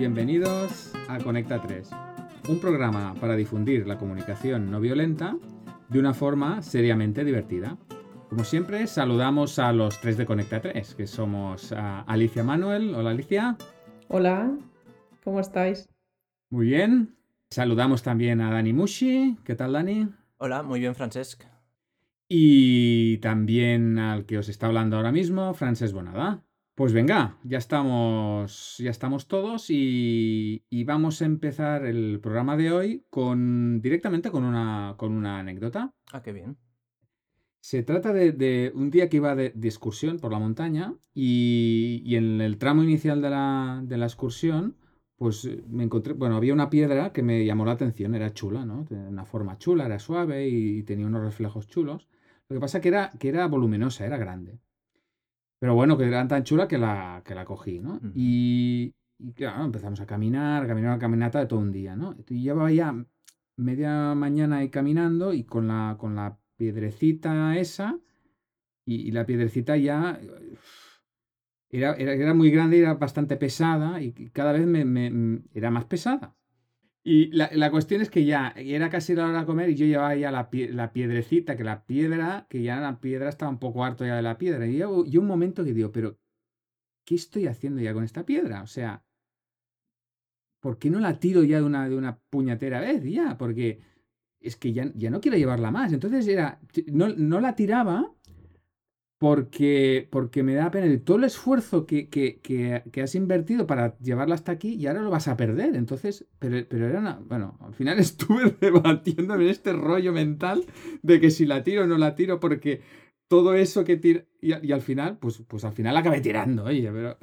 bienvenidos a Conecta 3, un programa para difundir la comunicación no violenta de una forma seriamente divertida. Como siempre, saludamos a los tres de Conecta 3, que somos a Alicia Manuel. Hola Alicia. Hola, ¿cómo estáis? Muy bien. Saludamos también a Dani Mushi. ¿Qué tal, Dani? Hola, muy bien, Francesc. Y también al que os está hablando ahora mismo, Francesc Bonada. Pues venga, ya estamos, ya estamos todos y, y vamos a empezar el programa de hoy con directamente con una, con una anécdota. Ah, qué bien. Se trata de, de un día que iba de, de excursión por la montaña y, y en el tramo inicial de la, de la excursión, pues eh, me encontré, bueno, había una piedra que me llamó la atención, era chula, ¿no? Tenía una forma chula, era suave y tenía unos reflejos chulos. Lo que pasa que era, que era voluminosa, era grande. Pero bueno, que era tan chula que la, que la cogí, ¿no? Y, y claro, empezamos a caminar, a caminar una caminata de todo un día, ¿no? Y llevaba ya media mañana ahí caminando y con la, con la piedrecita esa, y, y la piedrecita ya eh, era, era, era muy grande era bastante pesada, y cada vez me, era más pesada. Y la, la cuestión es que ya era casi la hora de comer y yo llevaba ya la, la piedrecita, que la piedra, que ya la piedra estaba un poco harto ya de la piedra. Y yo, yo un momento que digo, pero ¿qué estoy haciendo ya con esta piedra? O sea, ¿por qué no la tiro ya de una, de una puñetera vez ya? Porque es que ya, ya no quiero llevarla más. Entonces era, no, no la tiraba porque, porque me da pena de todo el esfuerzo que, que, que, que has invertido para llevarla hasta aquí y ahora lo vas a perder. Entonces, pero, pero era una, bueno, al final estuve debatiéndome en este rollo mental de que si la tiro o no la tiro porque todo eso que tiro y, al final, pues, pues al final la acabé tirando, oye, pero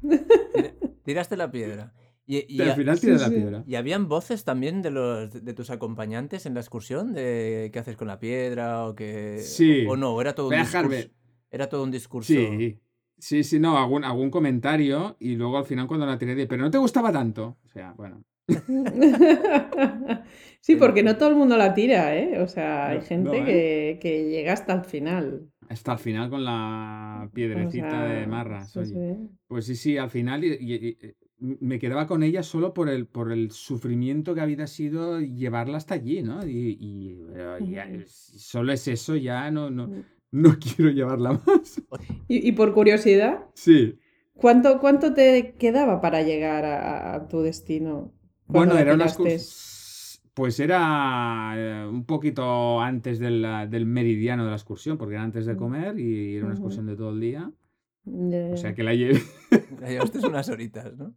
Tira- Tiraste la piedra. Y, y, al final tiré sí, la sí. piedra. y habían voces también de los de tus acompañantes en la excursión de qué haces con la piedra o que Sí. o, o no, era todo un Voy a dejar discurso. Era todo un discurso. Sí, sí, sí, no, algún, algún comentario y luego al final cuando la tiré, dije, pero no te gustaba tanto. O sea, bueno. sí, porque no todo el mundo la tira, ¿eh? O sea, hay No, gente no, que, que llega hasta el final. Hasta el final con la O piedrecita de marras, sí, oye. sí. Pues sí, sí, al final y- y- y- me quedaba con ella solo por el, por el sufrimiento que había sido llevarla hasta allí, ¿no? Y, ya, solo es eso, ya no, no, Mm. No quiero llevarla más. Y, y por curiosidad, Sí. ¿cuánto, cuánto te quedaba para llegar a, a tu destino? cuando Bueno, era una tiraste? excurs- Pues era eh, un poquito antes del, del meridiano de la excursión, porque era antes de Mm. comer y era una excursión de todo el día. O sea que la llevé. La llevaste unas horitas, ¿no?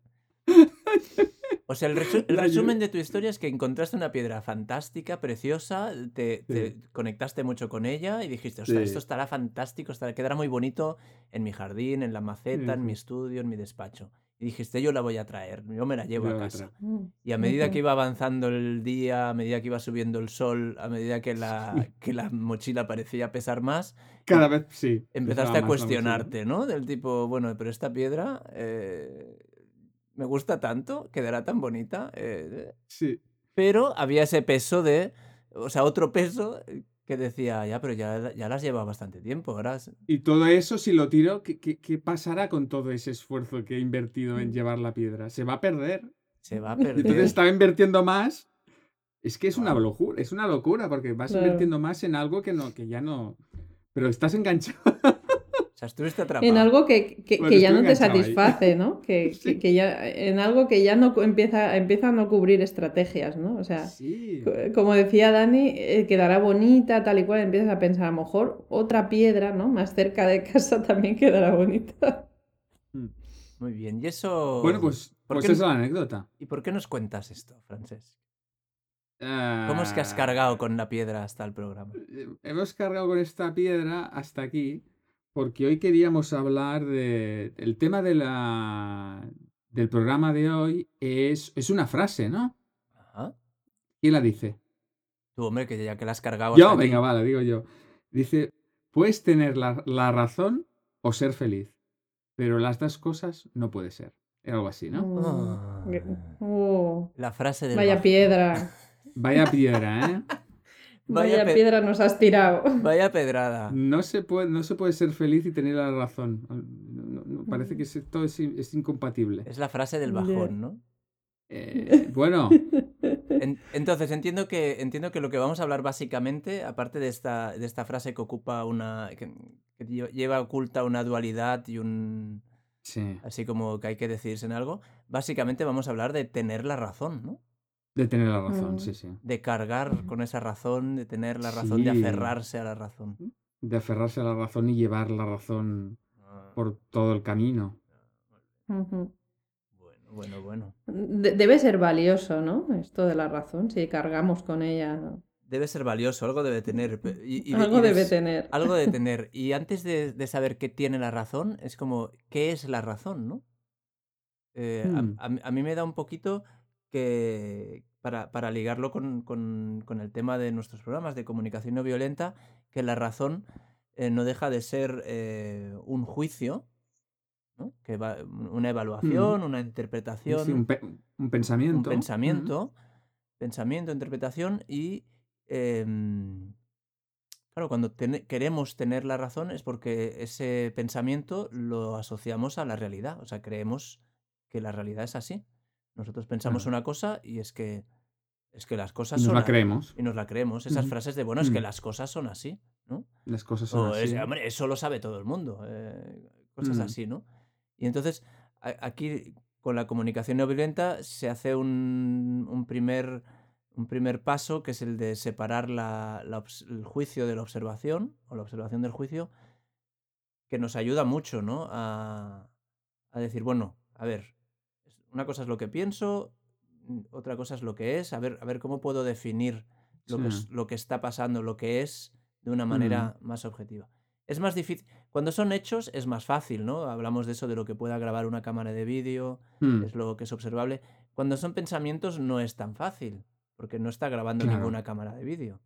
O sea, el, resu- el La resumen de tu historia es que encontraste una piedra fantástica, preciosa, te, te Sí. conectaste mucho con ella y dijiste, ostras, Sí. esto estará fantástico, estará, quedará muy bonito en mi jardín, en la maceta, Sí, en mi estudio, en mi despacho. Y dijiste, yo la voy a traer, yo me la llevo Yo a casa. Mm. Y a medida que iba avanzando el día, a medida que iba subiendo el sol, a medida que la, que la mochila parecía pesar más, Cada vez sí. empezaste a cuestionarte, ¿no? Del tipo, bueno, pero esta piedra eh, me gusta tanto, quedará tan bonita. eh, Sí. pero había ese peso de, o sea, otro peso eh, que decía, ya, pero ya, ya las lleva bastante tiempo, ahora... Y todo eso, si lo tiro, ¿qué, qué, qué pasará con todo ese esfuerzo que he invertido en llevar la piedra? Se va a perder. Se va a Y entonces perder. estaba invirtiendo más. Es que es una locura, es una locura, porque vas Claro. invirtiendo más en algo que no, que ya no. Pero estás enganchado. O sea, estuviste atrapado. En algo que, que- Bueno, que ya no te ahí. satisface, ¿no? Que, Sí. que- que ya, en algo que ya no empieza, empieza a no cubrir estrategias, ¿no? O sea, Sí. como decía Dani, eh, quedará bonita, tal y cual, empiezas a pensar, a lo mejor otra piedra, ¿no? Más cerca de casa también quedará bonita. Mm. Muy bien, y eso... Bueno, pues, ¿por pues qué- esa es la anécdota. ¿Y por qué nos cuentas esto, Francés? Ah, ¿Cómo es que has cargado con la piedra hasta el programa? Eh, Hemos cargado con esta piedra hasta aquí porque hoy queríamos hablar de... El tema de la... del programa de hoy es, es una frase, ¿no? Ajá. ¿Quién la dice? Tú, hombre, que ya que la has cargado Yo, venga, vale, digo yo. Dice, puedes tener la, la razón o ser feliz, pero las dos cosas no puede ser. Era algo así, ¿no? Ah. Mm. Oh, La frase del vaya piedra. Vaya piedra, ¿eh? Vaya piedra nos has tirado. Vaya pedrada. No se puede, no se puede ser feliz y tener la razón. No, no- parece que es- todo es, es incompatible. Es la frase del bajón, ¿no? Eh, bueno, En- entonces, entiendo que, entiendo que lo que vamos a hablar básicamente, aparte de esta, de esta frase que ocupa una. que, que lle- lleva oculta una dualidad y un. sí, así como que hay que decidirse en algo, básicamente vamos a hablar de tener la razón, ¿no? De tener la razón, Mm. sí, sí. De cargar Ujú. con esa razón, de tener la razón, de aferrarse a la razón. De aferrarse a la razón y llevar la razón por todo el camino. Ujú. Bueno, bueno, bueno. De- debe ser valioso, ¿no? Esto de la razón, si cargamos con ella. Debe ser valioso, algo debe tener. y- Algo y debe des- tener. Algo de tener. Y antes de, de saber qué tiene la razón, es como, ¿qué es la razón, no? Eh, a- Hmm. a mí me da un poquito que, para, para ligarlo con, con- con el tema de nuestros programas de comunicación no violenta, que la razón eh, no deja de ser eh, un juicio, ¿no? Que va, una evaluación, una interpretación, sí, un, pe- un pensamiento. un pensamiento, pensamiento, interpretación y em, claro, cuando queremos tener la razón es porque ese pensamiento lo asociamos a la realidad, o sea, creemos que la realidad es así. Nosotros pensamos Claro. una cosa y es que es que las Y cosas nos son la a- creemos. y nos la creemos. Esas frases de bueno, es que Mm. las cosas son así, ¿no? Las cosas son O es, así. hombre, eso lo sabe todo el mundo. eh, cosas Mm. así, ¿no? Y entonces, a- aquí, con la comunicación no violenta, se hace un, un primer, un primer paso, que es el de separar la- la el juicio de la observación, o la observación del juicio, que nos ayuda mucho, ¿no? A, a decir, bueno, a ver, una cosa es lo que pienso, mm, otra cosa es lo que es, a ver, a ver cómo puedo definir lo, que, es- lo que está pasando, lo que es, de una manera más objetiva. Es más difícil. Cuando son hechos es más fácil, ¿no? Hablamos de eso, de lo que pueda grabar una cámara de vídeo, Mm, es lo que es observable. Cuando son pensamientos no es tan fácil, porque no está grabando Claro. ninguna cámara de vídeo.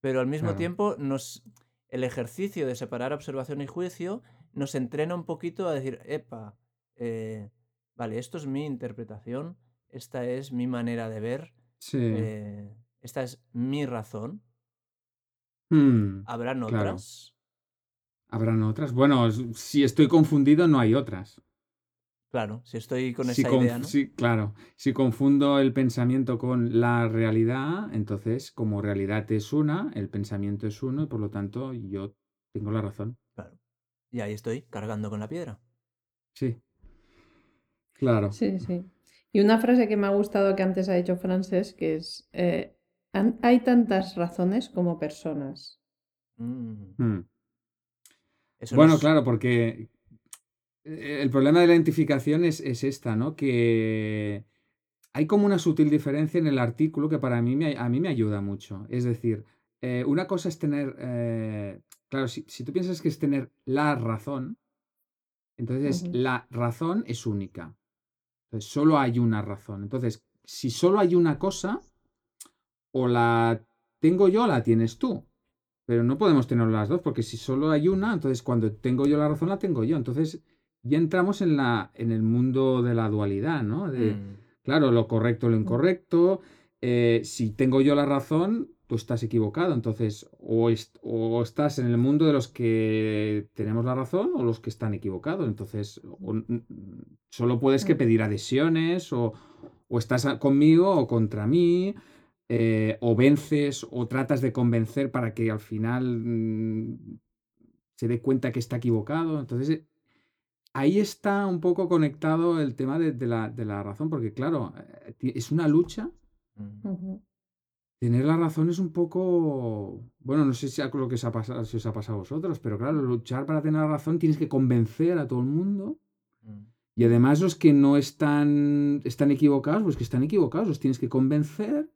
Pero al mismo Claro. tiempo, nos, el ejercicio de separar observación y juicio nos entrena un poquito a decir, epa, eh, vale, esto es mi interpretación, esta es mi manera de ver, sí. eh, esta es mi razón. Mm, ¿Habrán claro. otras? ¿Habrán otras? Bueno, si estoy confundido, no hay otras. Claro, si estoy con Si esa idea, ¿no? sí, claro. Si confundo el pensamiento con la realidad, entonces como realidad es una, el pensamiento es uno y por lo tanto yo tengo la razón. Claro. Y ahí estoy, cargando con la piedra. Sí. Claro. Sí, sí. Y una frase que me ha gustado que antes ha dicho Frances, que es, eh, "Han- hay tantas razones como personas. Mm, Mm. Eso Bueno, claro, porque eh, el problema de la identificación es, es esta, ¿no? Que hay como una sutil diferencia en el artículo que para mí me, a mí me ayuda mucho. Es decir, eh, una cosa es tener, eh, claro, si, si tú piensas que es tener la razón, entonces la razón es única. Entonces solo hay una razón. Entonces, si solo hay una cosa, o la tengo yo o la tienes tú. Pero no podemos tener las dos, porque si solo hay una, entonces cuando tengo yo la razón, la tengo yo. Entonces ya entramos en, la, en el mundo de la dualidad, ¿no? De, Mm, Claro, lo correcto, lo incorrecto. eh, si tengo yo la razón, tú estás equivocado. Entonces, o, est- o estás en el mundo de los que tenemos la razón o los que están equivocados. Entonces, o solo puedes que pedir adhesiones o, o estás conmigo o contra mí. eh, o vences o tratas de convencer para que al final mm, se dé cuenta que está equivocado. Entonces, eh, ahí está un poco conectado el tema de, de la, de la razón, porque claro, eh, es una lucha. Tener la razón es un poco, bueno, no sé si, a lo que os ha pasado, si os ha pasado a vosotros, pero claro, luchar para tener la razón tienes que convencer a todo el mundo. Mm. Y además los que no están, están equivocados, pues que están equivocados, los tienes que convencer.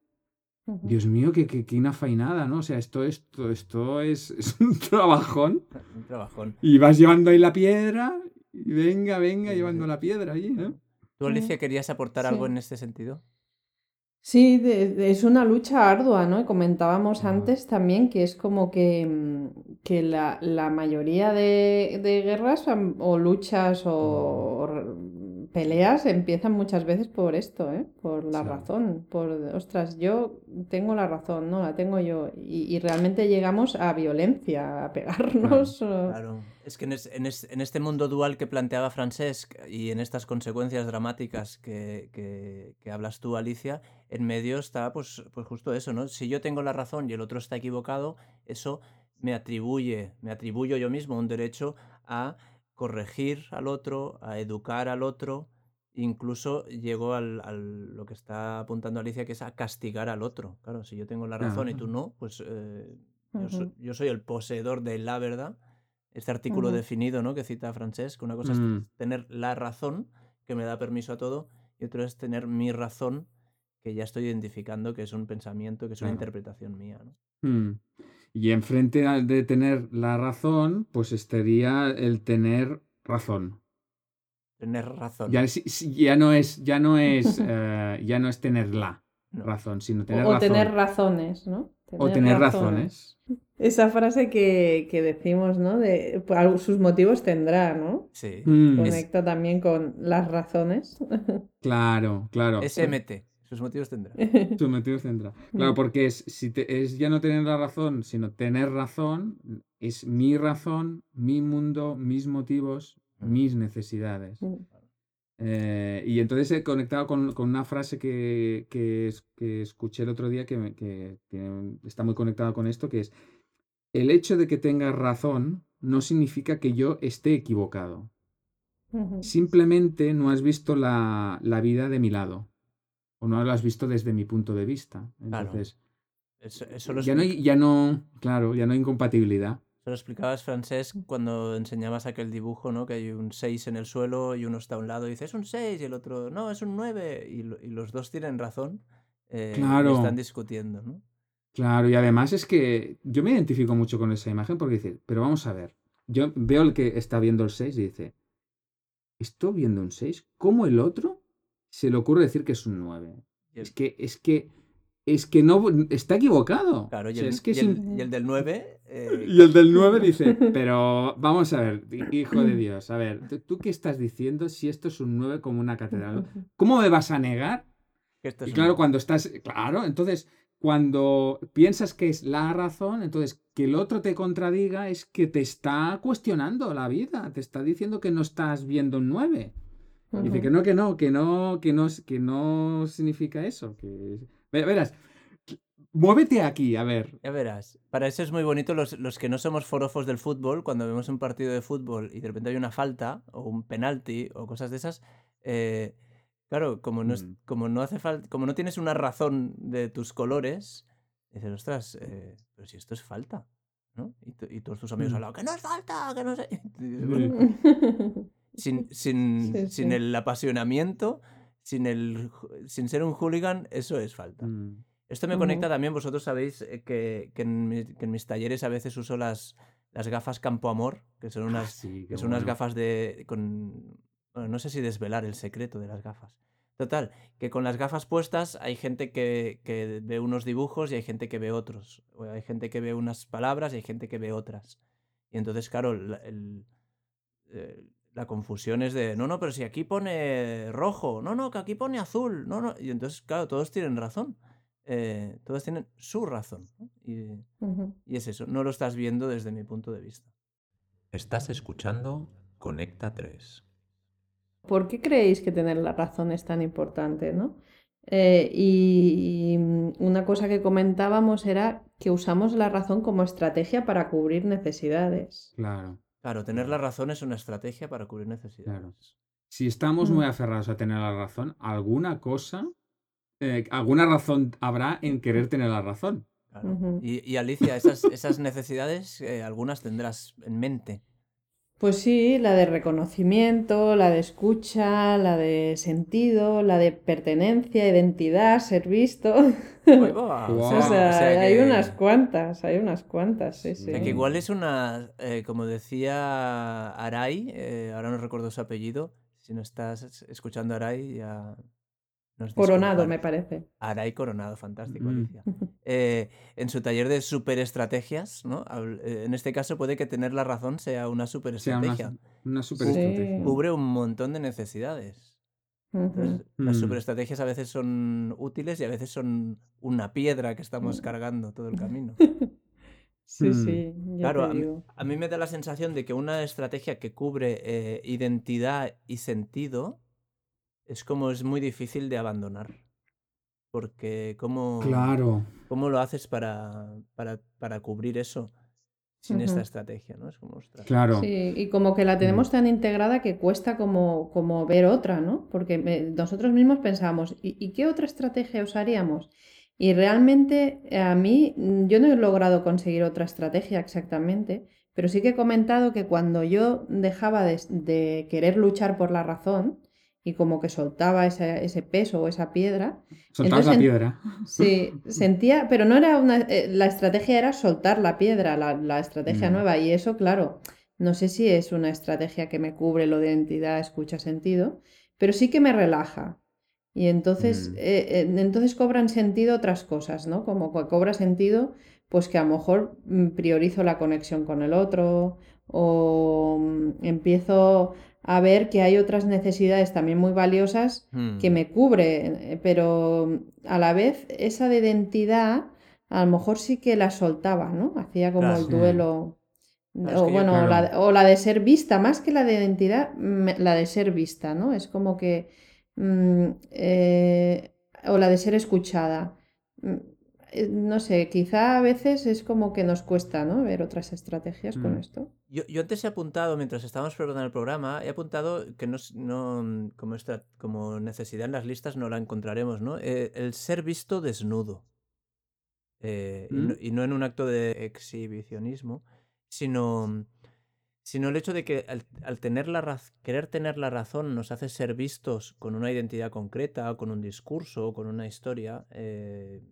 Dios mío, qué, qué, qué una fainada, ¿no? O sea, esto, esto, esto es, es un trabajón. Un trabajón. Y vas llevando ahí la piedra, y venga, venga, Sí, llevando sí. la piedra allí, ¿no? ¿Tú, Alicia, querías aportar algo en este sentido? Sí, de- de- es una lucha ardua, ¿no? Y comentábamos Ah. antes también que es como que, mm, que la, la mayoría de, de guerras o luchas o, peleas empiezan muchas veces por esto, ¿eh? Por la Sí. razón, por, ostras, yo tengo la razón, no, la tengo yo. Y, y realmente llegamos a violencia, a pegarnos. o- Claro, es que en, es- en es- en este mundo dual que planteaba Francesc y en estas consecuencias dramáticas que, que- que hablas tú, Alicia, en medio está pues, pues justo eso, ¿no? Si yo tengo la razón y el otro está equivocado, eso me atribuye, me atribuyo yo mismo un derecho a corregir al otro, a educar al otro, incluso llego al, al- lo que está apuntando Alicia, que es a castigar al otro. Claro, si yo tengo la razón y tú no, pues eh, yo, so- Ujú. yo soy el poseedor de la verdad. Este artículo Ujú. definido, ¿no? Que cita Francesc, una cosa es Mm, tener la razón, que me da permiso a todo, y otra es tener mi razón, que ya estoy identificando que es un pensamiento, que es una interpretación mía, ¿no? Y enfrente al de tener la razón, pues estaría el tener razón. Tener razón. Ya, no es, ya no es, eh, ya no es tener la No. razón, sino O, tener o razón. tener razones, ¿no? o tener razones. Esa frase que, que decimos, ¿no? De pues, sus motivos tendrá, ¿no? Sí. Mm, Es- Conecta también con las razones. claro, claro. SMT. Sus motivos tendrá. Sus motivos tendrá. Claro, porque es, si te- es ya no tener la razón, sino tener razón, es mi razón, mi mundo, mis motivos, Mm. mis necesidades. Mm. Eh, y entonces he conectado con, con una frase que, que, es- que escuché el otro día que, que tiene- está muy conectada con esto, que es, el hecho de que tengas razón no significa que yo esté equivocado. Simplemente no has visto la, la vida de mi lado. O no la has visto desde mi punto de vista. Claro. Entonces, Eso, eso lo, ya no, hay, ya no, claro, ya no hay incompatibilidad. lo explicabas, Francesc, cuando enseñabas aquel dibujo, ¿no? Que hay un 6 en el suelo y uno está a un lado y dice, es un 6, y el otro, no, es un 9. Y, lo- y los dos tienen razón. eh, y Claro. están discutiendo, ¿no? Claro, y además es que yo me identifico mucho con esa imagen porque dice, pero vamos a ver, yo veo el que está viendo el 6 y dice, ¿estoy viendo un 6? ¿Cómo el otro se le ocurre decir que es un 9? Y el- Es que, es que, es que no, está equivocado. Claro, y O sea, el, es que y es el- in- y el del 9... eh, Y el del 9 dice, pero vamos a ver, hijo de Dios, a ver, ¿tú- ¿tú qué estás diciendo si esto es un 9 como una catedral? ¿Cómo me vas a negar? Y un- claro, cuando estás, claro, entonces, cuando piensas que es la razón, entonces que el otro te contradiga es que te está cuestionando la vida, te está diciendo que no estás viendo un 9. Dice Ujú. que no, que no, que no, que no, que no significa eso. Que... Ve- Verás, muévete aquí, a ver. Ya verás. Para eso es muy bonito los, los que no somos forofos del fútbol, cuando vemos un partido de fútbol y de repente hay una falta o un penalti o cosas de esas. eh, claro, como no, es- Mm. como no hace falta, como no tienes una razón de tus colores, dices, ostras, eh, pero si esto es falta. ¿no? Y, y todos tus amigos Mm. al lado, que no es falta, que no sé. Y dices, Sí. "Bueno, sin, sin, Sí, sin sí. el apasionamiento, sin, el, sin ser un hooligan, eso es falta. Mm, Esto me conecta también, vosotros sabéis eh, que, que en, mi- que en mis talleres a veces uso las, las gafas Campo Amor, que son ah, unas, sí, qué que son unas gafas de... Con, bueno, no sé si desvelar el secreto de las gafas. Total, que con las gafas puestas hay gente que, que ve unos dibujos y hay gente que ve otros. O hay gente que ve unas palabras y hay gente que ve otras. Y entonces, claro, la, el- eh, la confusión es de, no, no, pero si aquí pone rojo, no, no, que aquí pone azul, no, no. Y entonces, claro, todos tienen razón. Eh, todos tienen su razón. ¿no? Y, y es eso, no lo estás viendo desde mi punto de vista. Estás escuchando Conecta 3. ¿Por qué creéis que tener la razón es tan importante, no? Eh, y, y, una cosa que comentábamos era que usamos la razón como estrategia para cubrir necesidades. Claro. Claro, tener la razón es una estrategia para cubrir necesidades. Si estamos muy Mm. aferrados a tener la razón, alguna cosa, eh, alguna razón habrá en querer tener la razón. Claro. Y, y Alicia, esas, esas necesidades, eh, algunas tendrás en mente. Pues sí, la de reconocimiento, la de escucha, la de sentido, la de pertenencia, identidad, ser visto. O sea, o sea hay que- unas cuantas, hay unas cuantas, sí, Sí. O sí. sea, que igual es una, eh, como decía Aray, eh, ahora no recuerdo su apellido, si no estás es- escuchando a Aray ya nos Coronado, disculpan. me parece. Aray Coronado, fantástico, Mm. Alicia. Eh, en su taller de superestrategias, ¿no? Eh, en este caso puede que tener la razón sea una sea una, superestrategia. una super Sí. estrategia. Cubre un montón de necesidades. Entonces, las Mm. superestrategias a veces son útiles y a veces son una piedra que estamos Mm. cargando todo el camino. Sí, sí, Claro, mí, a mí me da la sensación de que una estrategia que cubre eh, identidad y sentido es como es muy difícil de abandonar. Porque ¿cómo, Claro. cómo lo haces para, para, para cubrir eso sin esta estrategia? ¿no? Es como, ostras. Claro. Sí, y como que la tenemos tan integrada que cuesta como, como ver otra, ¿no? Porque me- nosotros mismos pensamos, ¿y, y qué otra estrategia usaríamos? Y realmente a mí, mm, yo no he logrado conseguir otra estrategia exactamente, pero sí que he comentado que cuando yo dejaba de, de querer luchar por la razón y como que soltaba ese, ese peso o esa piedra, Soltabas la piedra. Sí, sentía, pero no era una, eh, la estrategia era soltar la piedra, la, la estrategia Mm. nueva, y eso, claro, no sé si es una estrategia que me cubre lo de identidad, escucha, sentido, pero sí que me relaja. Y entonces, Mm. eh, eh, entonces cobran sentido otras cosas, ¿no? Como que cobra sentido, pues que a lo mejor mm, priorizo la conexión con el otro, o mm, empiezo a ver que hay otras necesidades también muy valiosas que Mm, me cubre, eh, pero a la vez esa de identidad a lo mejor sí que la soltaba, ¿no? Hacía como Claro. el Sí. duelo, Claro, es o yo- bueno, o la, o la de ser vista, más que la de identidad, me- la de ser vista, ¿no? Es como que, mm, eh, o la de ser escuchada. Mm, eh, No sé, quizá a veces es como que nos cuesta, ¿no? Ver otras estrategias con Mm. esto. Yo, yo antes he apuntado, mientras estábamos preparando el programa, he apuntado que no, no, mm, como, esta, como necesidad en las listas no la encontraremos, ¿no? Eh, el ser visto desnudo. Eh, y, no, ¿Mm? y no en un acto de exhibicionismo, sino, sino el hecho de que al, al tener la raz- querer tener la razón nos hace ser vistos con una identidad concreta, o con un discurso, o con una historia, eh,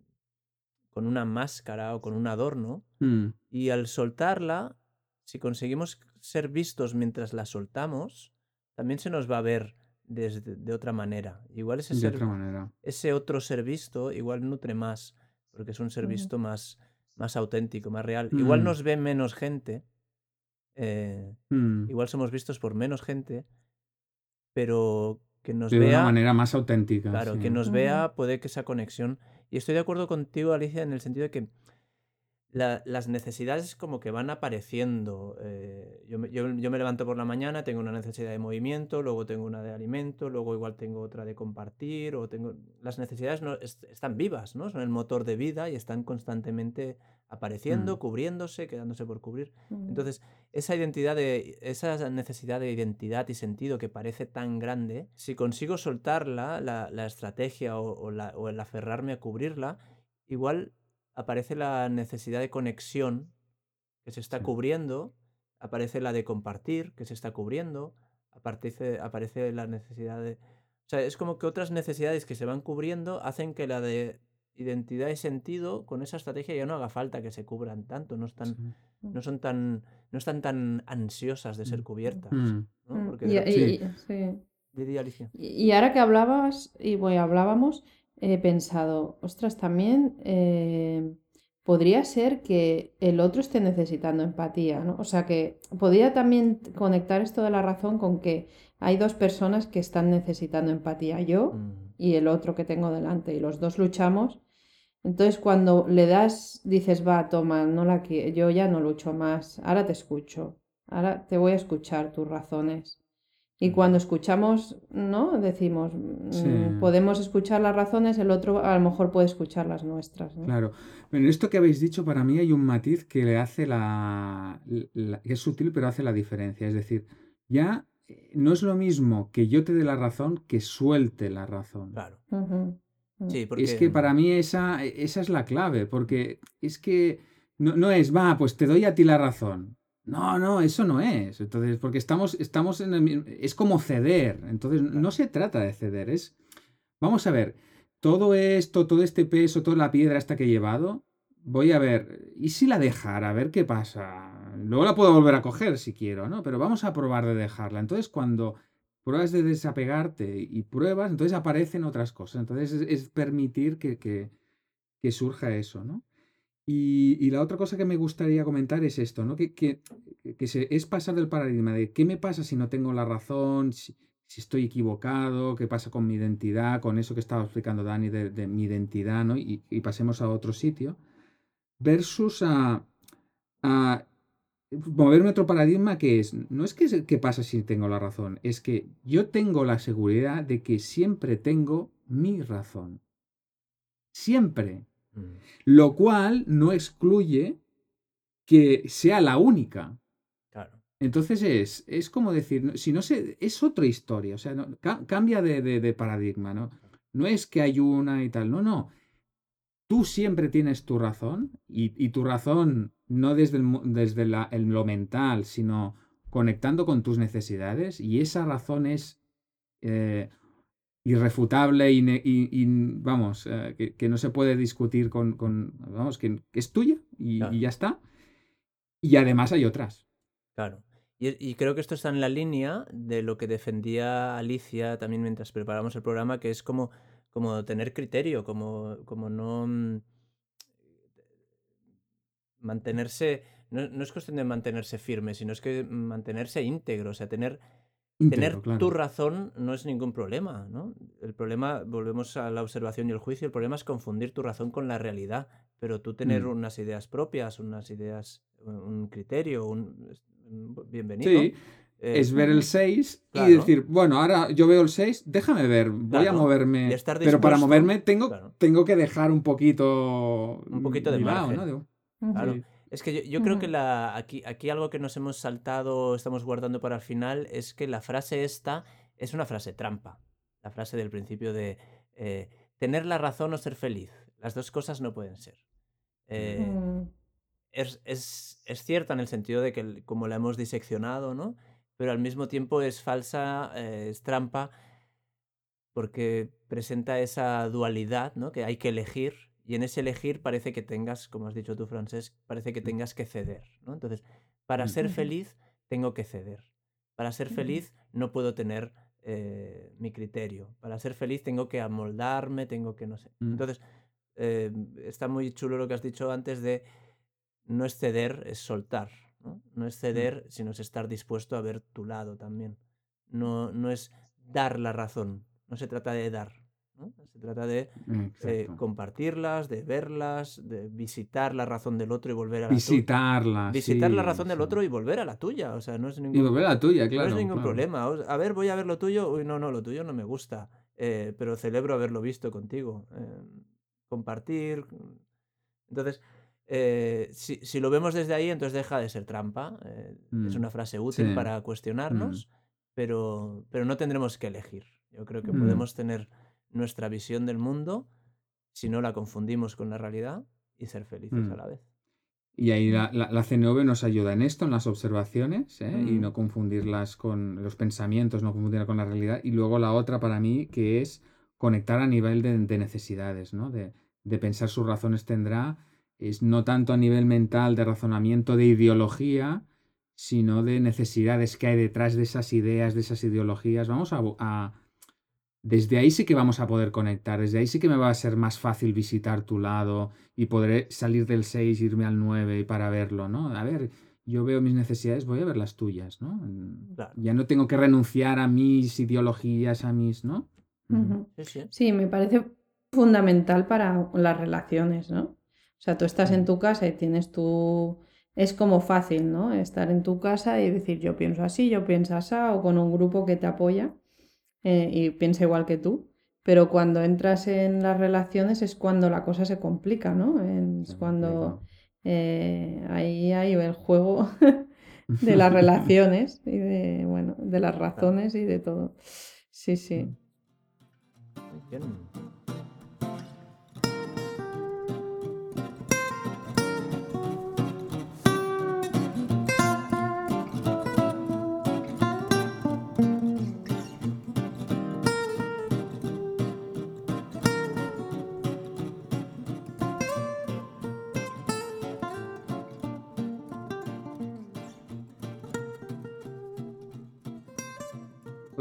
con una máscara o con un adorno. Mm. Y al soltarla, si conseguimos ser vistos mientras la soltamos, también se nos va a ver desde, de otra manera. Igual ese, De ser, otra manera. ese otro ser visto igual nutre más, porque es un ser visto más, más auténtico, más real. Igual Mm. nos ve menos gente, eh, Mm. igual somos vistos por menos gente, pero que nos De una vea... manera más auténtica. Claro, sí. que nos vea puede que esa conexión. Y estoy de acuerdo contigo, Alicia, en el sentido de que la- las necesidades como que van apareciendo. eh, yo, me, yo- yo me levanto por la mañana, tengo una necesidad de movimiento, luego tengo una de alimento, luego igual tengo otra de compartir, o tengo... Las necesidades no, est- están vivas, ¿no? Son el motor de vida y están constantemente apareciendo, Mm. cubriéndose, quedándose por cubrir. Ujú. Entonces, esa identidad de, esa necesidad de identidad y sentido que parece tan grande, si consigo soltarla, la, la estrategia o, o la- o el aferrarme a cubrirla, igual aparece la necesidad de conexión que se está Sí. cubriendo, aparece la de compartir que se está cubriendo, aparece, aparece la necesidad de... O sea, es como que otras necesidades que se van cubriendo hacen que la de identidad y sentido con esa estrategia ya no haga falta que se cubran tanto, no están, Sí. no son tan, no están tan ansiosas de ser cubiertas. Mm. ¿no? Porque y- de repente- y- Sí. y- sí. Di, di, Alicia. Y y ahora que hablabas y bueno, hablábamos, he pensado, ostras, también eh, podría ser que el otro esté necesitando empatía, ¿no? O sea que podría también conectar esto de la razón con que hay dos personas que están necesitando empatía, yo Mm, y el otro que tengo delante, y los dos luchamos. Entonces cuando le das, dices, va, toma, no la yo ya no lucho más, ahora te escucho, ahora te voy a escuchar tus razones. Y cuando escuchamos, ¿no? Decimos, mm, Sí. podemos escuchar las razones, el otro a lo mejor puede escuchar las nuestras, ¿no? Claro. Pero en esto que habéis dicho, para mí hay un matiz que le hace la, la- que es sutil, pero hace la diferencia. Es decir, ya eh, no es lo mismo que yo te dé la razón que suelte la razón. claro. Sí, porque... Es que para mí esa, esa es la clave, porque es que no, no es, va, pues te doy a ti la razón. No, no, eso no es. Entonces, porque estamos, estamos en el es como ceder. Entonces, no se trata de ceder, es, vamos a ver, todo esto, todo este peso, toda la piedra esta que he llevado, voy a ver, ¿y si la dejara? A ver qué pasa. Luego la puedo volver a coger si quiero, ¿no? Pero vamos a probar de dejarla. Entonces, cuando pruebas de desapegarte y pruebas, entonces aparecen otras cosas. Entonces, es, es permitir que, que, que surja eso, ¿no? Y, la otra cosa que me gustaría comentar es esto, ¿no? Que, que, que se, es pasar del paradigma de qué me pasa si no tengo la razón, si, estoy equivocado, qué pasa con mi identidad, con eso que estaba explicando Dani de, mi identidad, ¿no? Y, pasemos a otro sitio, versus a, a moverme otro paradigma que es, no es que qué pasa si tengo la razón, es que yo tengo la seguridad de que siempre tengo mi razón. Siempre. Mm. Lo cual no excluye que sea la única. Claro. Entonces es, es como decir, si no sé, es otra historia, o sea, no- ca- cambia de, de- de paradigma, ¿no? No es que hay una y tal, no, no. Tú siempre tienes tu razón y, y tu razón no desde, el, desde la- el- lo mental, sino conectando con tus necesidades y esa razón es eh, irrefutable y, ne- y- y, vamos, eh, que, que no se puede discutir con, con- vamos, que, que es tuya y, Claro. y ya está. Y además hay otras. Claro. Y, y creo que esto está en la línea de lo que defendía Alicia también mientras preparamos el programa, que es como, como tener criterio, como, como no mm, mantenerse, no, no es cuestión de mantenerse firme, sino es que mantenerse íntegro, o sea, tener, tener claro. tu razón no es ningún problema, ¿no? El problema, volvemos a la observación y el juicio, el problema es confundir tu razón con la realidad, pero tú tener Mm. unas ideas propias, unas ideas, un criterio, un bienvenido. Sí, eh, es ver el 6 Claro. y decir, bueno, ahora yo veo el 6, déjame ver, voy a moverme. estar pero para moverme tengo, tengo que dejar un poquito. Un poquito de mi lado, margen. ¿no? Claro. Sí. Es que yo, yo creo que la, aquí, aquí algo que nos hemos saltado, estamos guardando para el final, es que la frase esta es una frase trampa. La frase del principio de eh, tener la razón o ser feliz. Las dos cosas no pueden ser. Eh, Mm. es, es, es cierta en el sentido de que como la hemos diseccionado, ¿no? Pero al mismo tiempo es falsa, eh, es trampa, porque presenta esa dualidad, ¿no? Que hay que elegir, y en ese elegir parece que tengas, como has dicho tú, Francesc, parece que tengas que ceder, ¿no? Entonces, para Mm. ser feliz, tengo que ceder. Para ser Ujú. feliz, no puedo tener eh, mi criterio. Para ser feliz, tengo que amoldarme, tengo que no sé. Mm. Entonces, eh, está muy chulo lo que has dicho antes de no es ceder, es soltar. No, no es ceder, sino es estar dispuesto a ver tu lado también. No, no es dar la razón, no se trata de dar. ¿No? Se trata de eh, compartirlas, de verlas, de visitar la razón del otro y volver a la tuya. Visitarla. Visitar la sí, razón del otro y volver a la tuya. O sea, no es Y ningún, volver a la tuya, claro. no es ningún claro. problema. O- A ver, voy a ver lo tuyo. Uy, no, no, lo tuyo no me gusta. eh, pero celebro haberlo visto contigo. eh, compartir. Entonces, eh, si, si lo vemos desde ahí, entonces deja de ser trampa. eh, Es Mm, una frase útil sí. para cuestionarnos, pero, pero no tendremos que elegir. Yo creo que Mm. podemos tener nuestra visión del mundo si no la confundimos con la realidad y ser felices Mm. a la vez. Y ahí la, la, la CNV nos ayuda en esto, en las observaciones, ¿eh? y Mm. no confundirlas con los pensamientos, no confundirlas con la realidad. Y luego la otra para mí, que es conectar a nivel de, de necesidades, ¿no? De, de pensar sus razones tendrá, es no tanto a nivel mental de razonamiento de ideología, sino de necesidades que hay detrás de esas ideas, de esas ideologías. Vamos a, a- desde ahí sí que vamos a poder conectar, desde ahí sí que me va a ser más fácil visitar tu lado y podré salir del 6, irme al 9 para verlo, ¿no? A ver, yo veo mis necesidades, voy a ver las tuyas, ¿no? Claro. Ya no tengo que renunciar a mis ideologías, a mis, ¿no? Sí, me parece fundamental para las relaciones, ¿no? O sea, tú estás en Mm. tu casa y tienes tu... Es como fácil, ¿no? Estar en tu casa y decir yo pienso así, yo pienso así, o con un grupo que te apoya eh, y piensa igual que tú. Pero cuando entras en las relaciones es cuando la cosa se complica, ¿no? Es cuando eh, ahí hay el juego de las relaciones y de, bueno, de las razones y de todo. Sí, sí. Muy bien.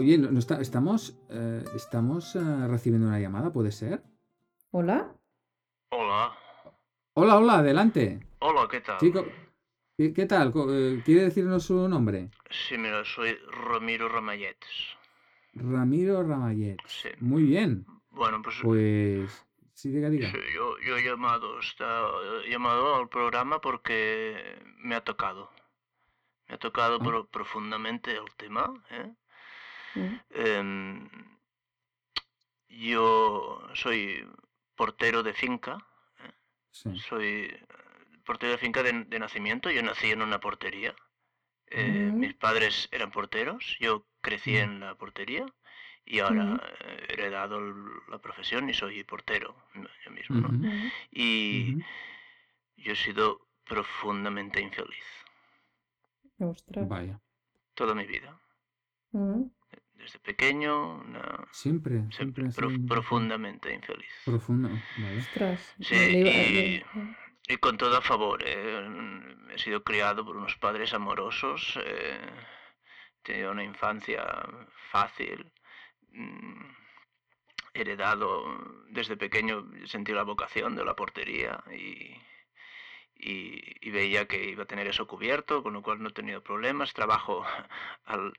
Oye, no, no está- estamos, eh, estamos eh, recibiendo una llamada, ¿puede ser? ¿Hola? Hola. Hola, hola, adelante. Hola, ¿qué tal? Chico, ¿qué, qué tal? Eh, ¿Quiere decirnos su nombre? Sí, mira, soy Ramiro Ramallets. Ramiro Ramallet. Sí. Muy bien. Bueno, pues Pues. Sí, diga, diga. sí, yo, yo he llamado, está, he llamado al programa porque me ha tocado. Me ha tocado Ah. pro- profundamente el tema. ¿eh? Mm. Em, yo soy portero de finca. Sí. Soy eh, portero de finca de, de nacimiento. Yo nací en una portería. Eh. Mis padres eran porteros. Yo crecí en la portería. Y ahora eh, he heredado la profesión y soy portero yo mismo. ¿no? Y yo he sido profundamente infeliz Ostras. Vaya. toda mi vida. Mm. Desde pequeño, una- Siempre, siempre prof- profundamente infeliz. Profundo. Vaya. Ostras. Sí, y- con todo a favor, eh, he sido criado por unos padres amorosos, eh, he tenido una infancia fácil, mm, heredado desde pequeño, sentí la vocación de la portería y, y- y veía que iba a tener eso cubierto, con lo cual no he tenido problemas. Trabajo, al,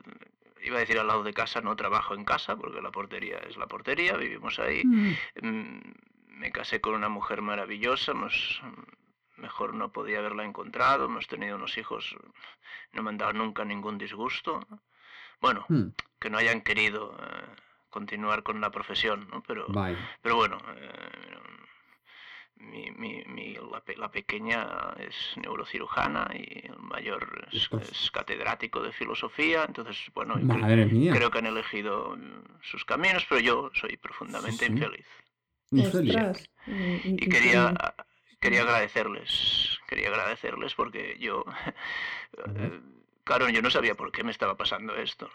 iba a decir al lado de casa, no trabajo en casa, porque la portería es la portería, vivimos ahí. Mm, Mm, Me casé con una mujer maravillosa, hemos- mejor no podía haberla encontrado, hemos tenido unos hijos, no me han dado nunca ningún disgusto. Bueno, mm, que no hayan querido eh, continuar con la profesión, ¿no? Pero, pero bueno, eh, mi, mi- mi- la, pe- la pequeña es neurocirujana y el mayor es, catedrático de filosofía, entonces, bueno, Madre creo que han elegido mm, sus caminos, pero yo soy profundamente sí. infeliz. Infeliz. Ostras. Y, quería, quería agradecerles, quería agradecerles porque yo, eh, claro, yo no sabía por qué me estaba pasando esto.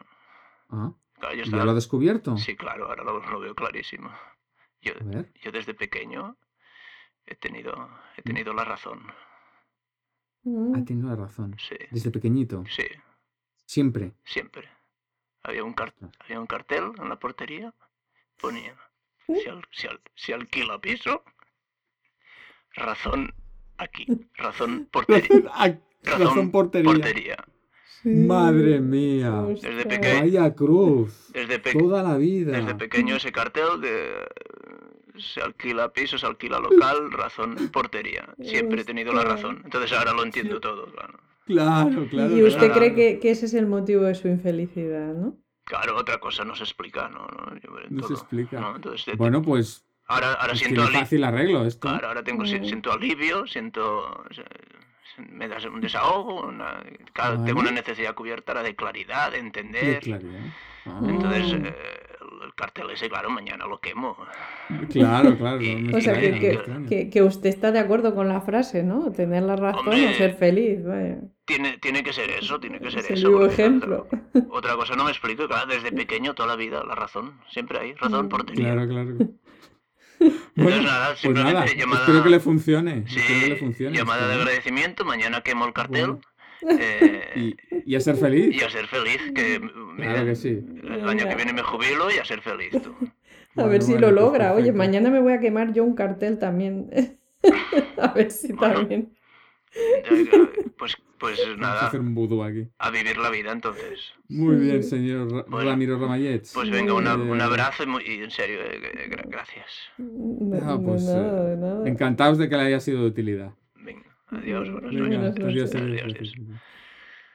Ah, Claro, yo ¿Ya lo ha descubierto? Sí, claro, ahora lo, lo veo clarísimo. Yo desde pequeño he tenido, he tenido la razón, Mm. Ha tenido la razón. sí, Desde pequeñito. sí, Siempre. siempre. Había un, car- Ostras. había un cartel en la portería, ponía, si, al- si al- si alquila piso, razón aquí, razón portería. Razón, ah, portería. portería. Sí. Madre mía. Desde pequeño. Vaya cruz. Desde, pe- Toda la vida. desde pequeño ese cartel de se alquila piso, se alquila local, razón portería. Siempre he tenido la razón. Entonces ahora lo entiendo todo, claro. Claro, claro. Y usted claro. cree que, que ese es el motivo de su infelicidad, ¿no? Claro, otra cosa no se explica, ¿no? No, Yo veo No se explica. ¿no? Entonces, de- Bueno, pues. ahora, ahora pues siento, tiene ali- fácil arreglo esto. claro, ahora tengo, si- siento alivio, siento... Me da un desahogo, una, claro, tengo una necesidad cubierta la de claridad, de De entender. claridad. Ah, Entonces, eh, el, el cartel ese, claro, mañana lo quemo. Claro, claro. Y- O sea, que, que- usted está de acuerdo con la frase, ¿no? Tener la razón o Hombre. ser feliz. vaya. Tiene, tiene que ser eso, tiene que ser Es eso. porque, ejemplo. claro, Otra cosa no me explico, claro, desde pequeño toda la vida la razón, siempre hay razón Mm. portería. Claro, claro. Entonces Bueno, nada, pues simplemente nada, llamada, espero que le funcione. sí, espero que le funcione. llamada de agradecimiento, mañana quemo el cartel Bueno. Eh, y, y a ser feliz. y a ser feliz, que mira, Claro que sí. el año que viene me jubilo y a ser feliz tú. A Bueno, ver si bueno, lo pues logra. Oye, mañana me voy a quemar yo un cartel también. A ver si Bueno. también. Pues, pues Vamos a nada, hacer un vudú aquí. a vivir la vida entonces. Muy bien, señor Ramiro Ramallets. Pues venga, una- Eh, un abrazo y, muy- y en serio, eh, gra- gracias. De, Ah, pues, nada, eh, nada. Encantados de que le haya sido de utilidad. Adiós, buenas Venga, Buenas adiós, noches. adiós, Adiós.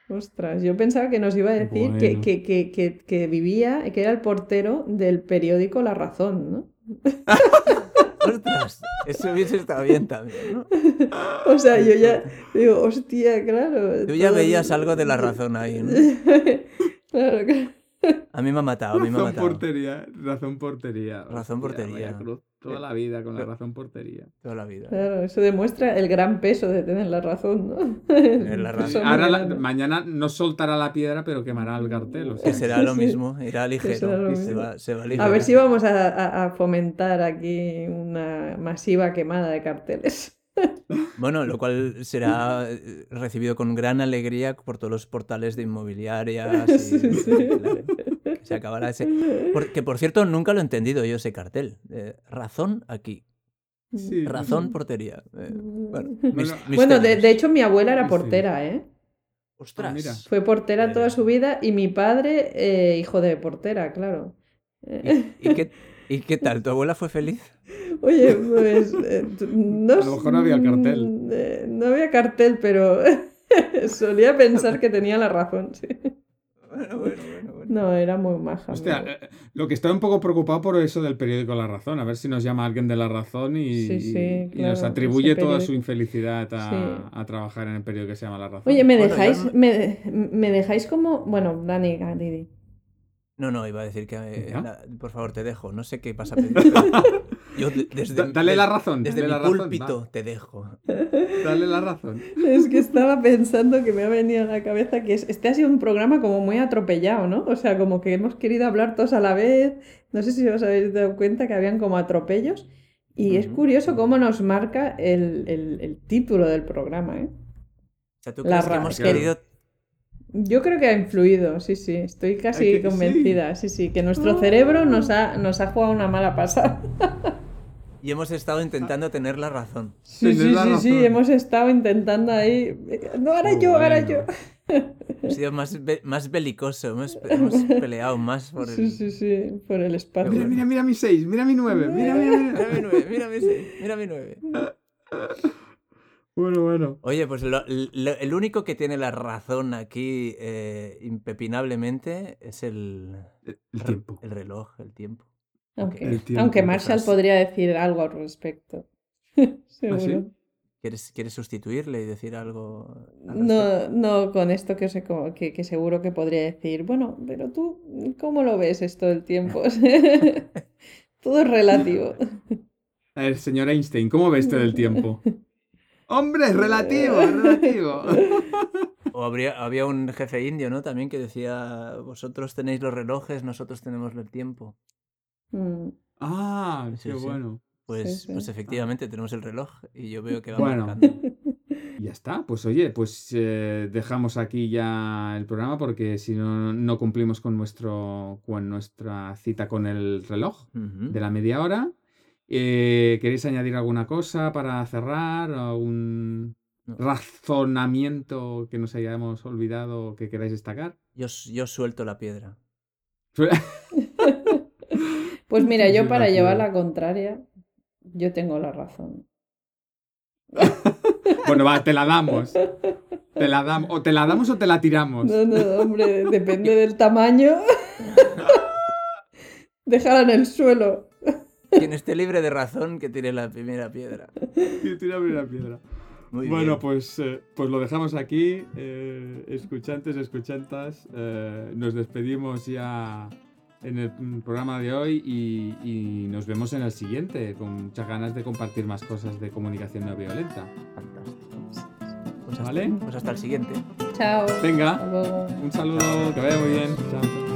Ostras, yo pensaba que nos iba a decir que, Bueno. que, que, que, que vivía, que era el portero del periódico La Razón, ¿no? Ostras, eso hubiese estado bien también, ¿no? O sea, yo ya digo, hostia, claro. Tú ya todo- veías algo de la razón ahí, ¿no? claro, claro. A mí me ha matado, a mí me ha Razón matado. portería, razón portería. Razón portería. vaya cruz, Toda la vida con la razón portería. Toda la vida. Claro, eso demuestra el gran peso de tener la razón, ¿no? Tener la razón. Ahora la- mañana no soltará la piedra, pero quemará el cartel. o sea Que que- será lo mismo, irá ligero. será lo y se mismo. va, se va A ver si vamos a, a- a fomentar aquí una masiva quemada de carteles. Bueno, lo cual será eh, recibido con gran alegría por todos los portales de inmobiliarias. y- Sí, sí. Se acabará ese. por- que por cierto, nunca lo he entendido yo ese cartel. Eh, razón aquí. Sí. Razón portería. Eh, bueno, mis- Bueno, Bueno, de, hecho mi abuela era portera, ¿eh? Ostras. mira. Fue portera toda su vida y mi padre, eh, hijo de portera, claro. ¿Y, y qué, ¿Y qué tal? ¿Tu abuela fue feliz? Oye, pues eh, no, A lo mejor no había cartel. mm, eh, no había cartel, pero solía pensar que tenía la razón. sí. Bueno, bueno, bueno. bueno. No, era muy maja. Hostia, eh, lo que estoy un poco preocupado por eso del periódico La Razón, a ver si nos llama alguien de La Razón y, Sí, sí, y claro, nos atribuye toda periódico. su infelicidad a, Sí. a trabajar en el periódico que se llama La Razón. Oye, ¿me Bueno, dejáis, me, me dejáis como... Bueno, Dani, Didi. No, no, iba a decir que. eh, la- por favor, te dejo. No sé qué pasa a pedir. pero yo de- desde, Da- dale la razón, Desde dale mi la razón, púlpito va. te dejo. Dale la razón. Es que estaba pensando que me ha venido a la cabeza que es- este ha sido un programa como muy atropellado, ¿no? O sea, como que hemos querido hablar todos a la vez. No sé si os habéis dado cuenta que habían como atropellos. Y es Ujú. curioso cómo nos marca el, el- el título del programa, ¿eh? O sea, ¿tú La crees que ra- hemos querido. Yo creo que ha influido, sí, sí. Estoy casi que- sí. convencida, sí, sí, que nuestro cerebro nos ha, nos ha jugado una mala pasada. Y hemos estado intentando tener la razón. Sí, sí, sí, sí, hemos estado intentando ahí. No, ahora yo, ahora yo. Ha sido más, be- más belicoso. Hemos, hemos peleado más por el. Sí, sí, sí, por el espacio. Mira, mira, mira mi 6, mira mi 9, mira, mira, mira. Mira mi nueve, mira mi seis, mira mi nueve. Bueno, bueno. Oye, pues lo- lo- el único que tiene la razón aquí eh, impepinablemente es el, El el tiempo. el reloj, el tiempo. Aunque, El tiempo, aunque Marshall podría decir algo al respecto. Seguro. sí? ¿Quieres, ¿Quieres sustituirle y decir algo? al? No, no, con esto que, sé como- que, que seguro que podría decir, bueno, pero tú, ¿cómo lo ves esto del tiempo? Todo es relativo. A ver, señor Einstein, ¿cómo ve usted el tiempo? Hombre, es relativo, relativo. O habría, había un jefe indio, ¿no? También que decía, vosotros tenéis los relojes, nosotros tenemos el tiempo. Mm, Ah, Sí, qué sí. bueno. Pues, sí. pues efectivamente tenemos el reloj y yo veo que va Bueno. marcando. Ya está, pues oye, pues eh, dejamos aquí ya el programa porque si no, no cumplimos con, nuestro, con nuestra cita con el reloj de la media hora. Eh, ¿Queréis añadir alguna cosa para cerrar? ¿Algún No. razonamiento que nos hayamos olvidado que queráis destacar? Yo, yo suelto la piedra. Pues mira, yo para la llevar la contraria, yo tengo la razón. bueno, va, te la damos. Te la damos. O te la damos o te la tiramos. No, no, hombre, depende del tamaño. Déjala en el suelo. Quien esté libre de razón, que tire la primera piedra. Y tírame una piedra. Muy bueno, bien. pues, eh, pues lo dejamos aquí. eh, escuchantes, escuchantas. eh, nos despedimos ya en el programa de hoy y, y nos vemos en el siguiente, con muchas ganas de compartir más cosas de comunicación no violenta. Fantástico. Pues hasta, ¿Vale? pues hasta el siguiente. Chao. Venga, un saludo, que vaya muy bien. Chao.